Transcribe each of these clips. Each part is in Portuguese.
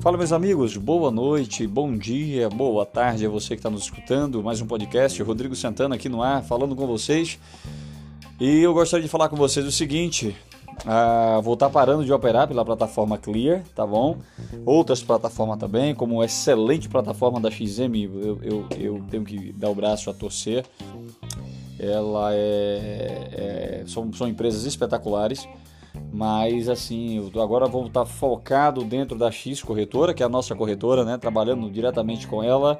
Fala, meus amigos, boa noite, bom dia, boa tarde a você que está nos escutando. Mais um podcast, Rodrigo Santana aqui no ar, falando com vocês. E eu gostaria de falar com vocês o seguinte: ah, vou estar tá parando de operar pela plataforma Clear, tá bom? Outras plataformas também, como uma excelente plataforma da XM, eu, eu, eu tenho que dar o braço a torcer. Ela é, é são, são empresas espetaculares. Mas assim, agora vou estar focado dentro da X corretora, que é a nossa corretora, né? Trabalhando diretamente com ela.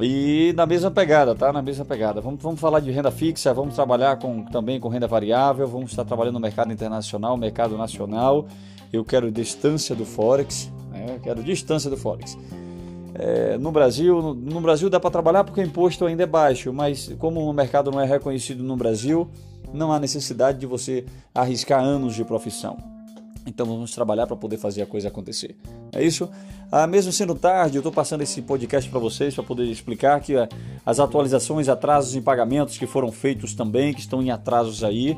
E na mesma pegada, tá? Na mesma pegada. Vamos, vamos falar de renda fixa, vamos trabalhar com, também com renda variável, vamos estar trabalhando no mercado internacional, mercado nacional. Eu quero distância do Forex, né? eu quero distância do Forex. É, no Brasil, no, no Brasil dá para trabalhar porque o imposto ainda é baixo, mas como o mercado não é reconhecido no Brasil, não há necessidade de você arriscar anos de profissão. Então vamos trabalhar para poder fazer a coisa acontecer. É isso? Ah, mesmo sendo tarde, eu estou passando esse podcast para vocês para poder explicar que ah, as atualizações, atrasos em pagamentos que foram feitos também, que estão em atrasos aí,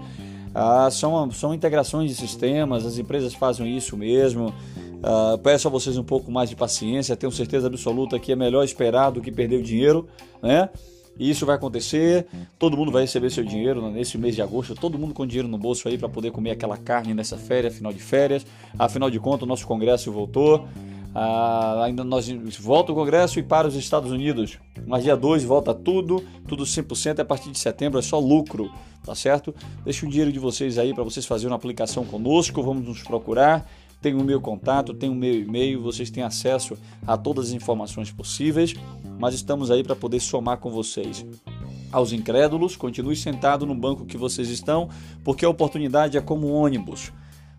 ah, são, são integrações de sistemas, as empresas fazem isso mesmo. Ah, peço a vocês um pouco mais de paciência, tenho certeza absoluta que é melhor esperar do que perder o dinheiro, né? E isso vai acontecer, todo mundo vai receber seu dinheiro nesse mês de agosto, todo mundo com dinheiro no bolso aí para poder comer aquela carne nessa férias, final de férias. Afinal de contas, o nosso congresso voltou. Ah, ainda nós volta o congresso e para os Estados Unidos. Mas dia 2 volta tudo, tudo 100%, a partir de setembro é só lucro, tá certo? Deixa o dinheiro de vocês aí para vocês fazerem uma aplicação conosco, vamos nos procurar tem o meu contato, tem o meu e-mail, vocês têm acesso a todas as informações possíveis, mas estamos aí para poder somar com vocês. Aos incrédulos, continue sentado no banco que vocês estão, porque a oportunidade é como um ônibus,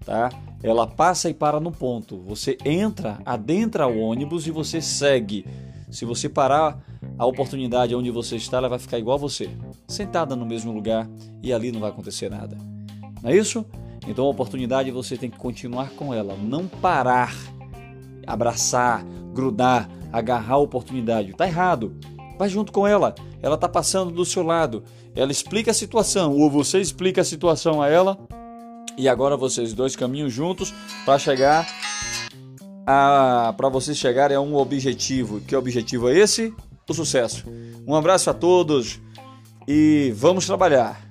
tá? Ela passa e para no ponto. Você entra, adentra o ônibus e você segue. Se você parar a oportunidade onde você está, ela vai ficar igual a você, sentada no mesmo lugar e ali não vai acontecer nada. Não é isso? Então a oportunidade você tem que continuar com ela, não parar, abraçar, grudar, agarrar a oportunidade. Tá errado. Vai junto com ela. Ela tá passando do seu lado. Ela explica a situação ou você explica a situação a ela. E agora vocês dois caminham juntos para chegar a para vocês chegarem a um objetivo. Que objetivo é esse? O sucesso. Um abraço a todos e vamos trabalhar.